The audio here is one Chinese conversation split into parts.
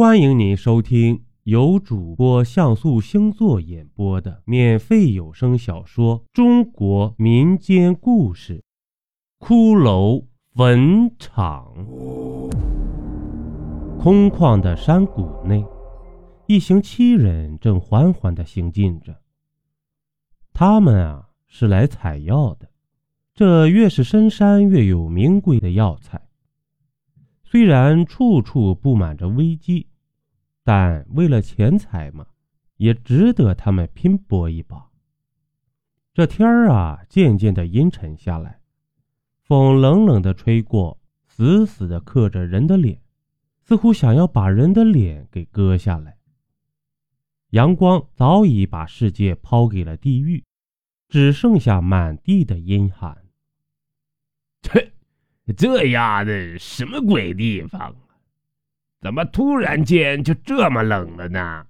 欢迎您收听由主播像素星座演播的免费有声小说《中国民间故事：骷髅坟场》。空旷的山谷内，一行七人正缓缓地行进着。他们啊，是来采药的。这越是深山，越有名贵的药材。虽然处处布满着危机，但为了钱财嘛，也值得他们拼搏一把。这天儿啊，渐渐的阴沉下来，风冷冷的吹过，死死的刻着人的脸，似乎想要把人的脸给割下来。阳光早已把世界抛给了地狱，只剩下满地的阴寒。切！这丫的什么鬼地方？怎么突然间就这么冷了呢？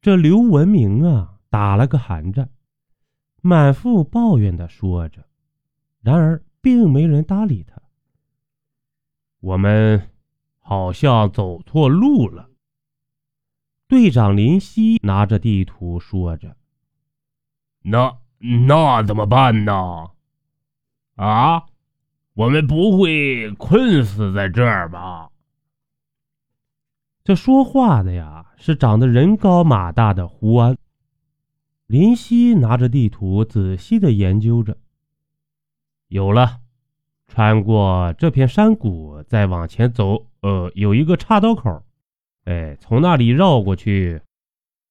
这刘文明啊，打了个寒战，满腹抱怨的说着。然而，并没人搭理他。我们好像走错路了。队长林夕拿着地图说着：“那那怎么办呢？啊？”我们不会困死在这儿吧？这说话的呀，是长得人高马大的胡安。林夕拿着地图仔细的研究着。有了，穿过这片山谷，再往前走，呃，有一个岔道口，哎，从那里绕过去，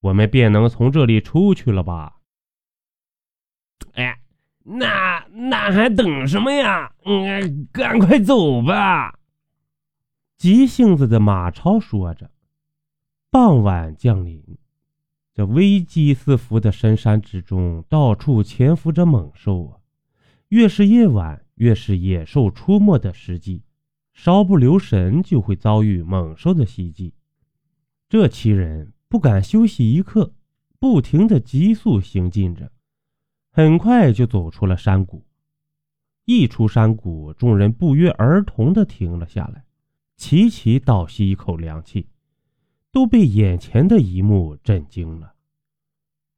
我们便能从这里出去了吧？哎。那那还等什么呀？嗯，赶快走吧！急性子的马超说着。傍晚降临，这危机四伏的深山之中，到处潜伏着猛兽啊！越是夜晚，越是野兽出没的时机，稍不留神就会遭遇猛兽的袭击。这七人不敢休息一刻，不停的急速行进着。很快就走出了山谷。一出山谷，众人不约而同的停了下来，齐齐倒吸一口凉气，都被眼前的一幕震惊了。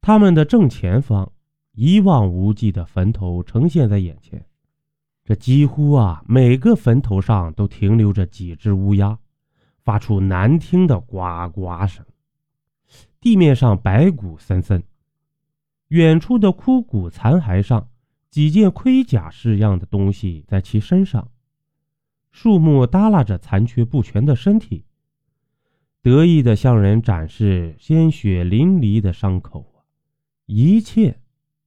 他们的正前方，一望无际的坟头呈现在眼前，这几乎啊，每个坟头上都停留着几只乌鸦，发出难听的呱呱声。地面上白骨森森。远处的枯骨残骸上，几件盔甲式样的东西在其身上，树木耷拉着残缺不全的身体，得意的向人展示鲜血淋漓的伤口一切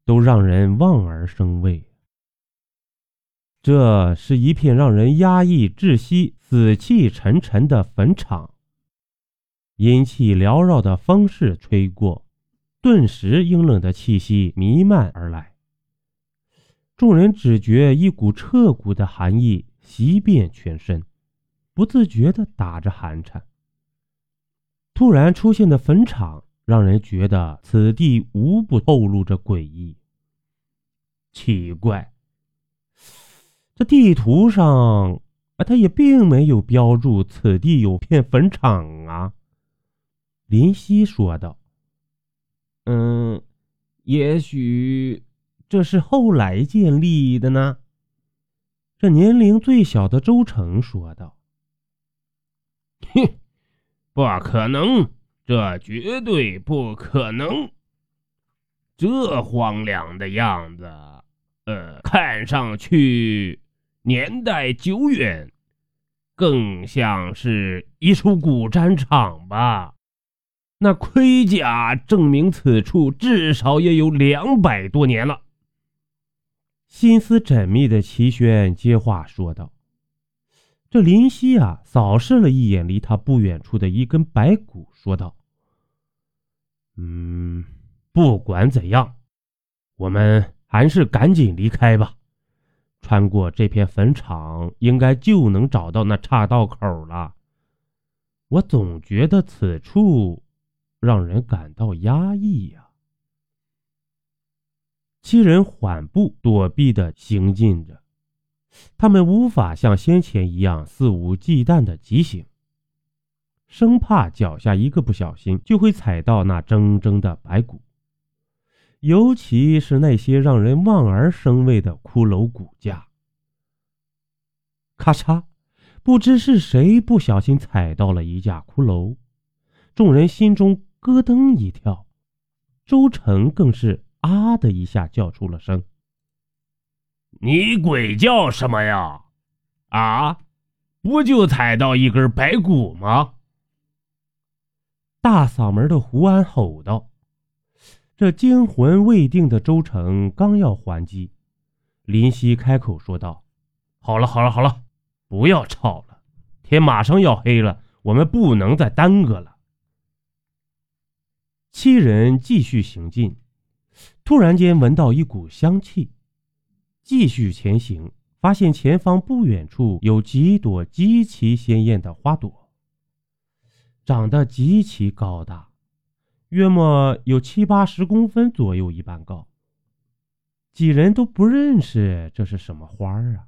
都让人望而生畏。这是一片让人压抑窒息、死气沉沉的坟场，阴气缭绕的风势吹过。顿时，阴冷的气息弥漫而来。众人只觉一股彻骨的寒意袭遍全身，不自觉地打着寒颤。突然出现的坟场，让人觉得此地无不透露着诡异。奇怪，这地图上啊，他也并没有标注此地有片坟场啊。林夕说道。嗯，也许这是后来建立的呢。这年龄最小的周成说道：“哼，不可能，这绝对不可能。这荒凉的样子，呃，看上去年代久远，更像是一处古战场吧。”那盔甲证明此处至少也有两百多年了。心思缜密的齐轩接话说道：“这林夕啊，扫视了一眼离他不远处的一根白骨，说道：‘嗯，不管怎样，我们还是赶紧离开吧。穿过这片坟场，应该就能找到那岔道口了。我总觉得此处……’”让人感到压抑呀。七人缓步躲避的行进着，他们无法像先前一样肆无忌惮的疾行。生怕脚下一个不小心就会踩到那铮铮的白骨，尤其是那些让人望而生畏的骷髅骨架。咔嚓，不知是谁不小心踩到了一架骷髅，众人心中咯噔一跳，周成更是啊的一下叫出了声：“你鬼叫什么呀？啊，不就踩到一根白骨吗？”大嗓门的胡安吼道：“这惊魂未定的周成刚要还击，林夕开口说道：‘好了，好了，好了，不要吵了，天马上要黑了，我们不能再耽搁了。’七人继续行进，突然间闻到一股香气，继续前行，发现前方不远处有几朵极其鲜艳的花朵。”长得极其高大，约莫有七八十公分左右一般高。几人都不认识这是什么花儿啊！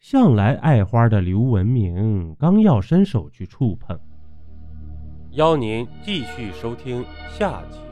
向来爱花的刘文明刚要伸手去触碰，邀您继续收听下集。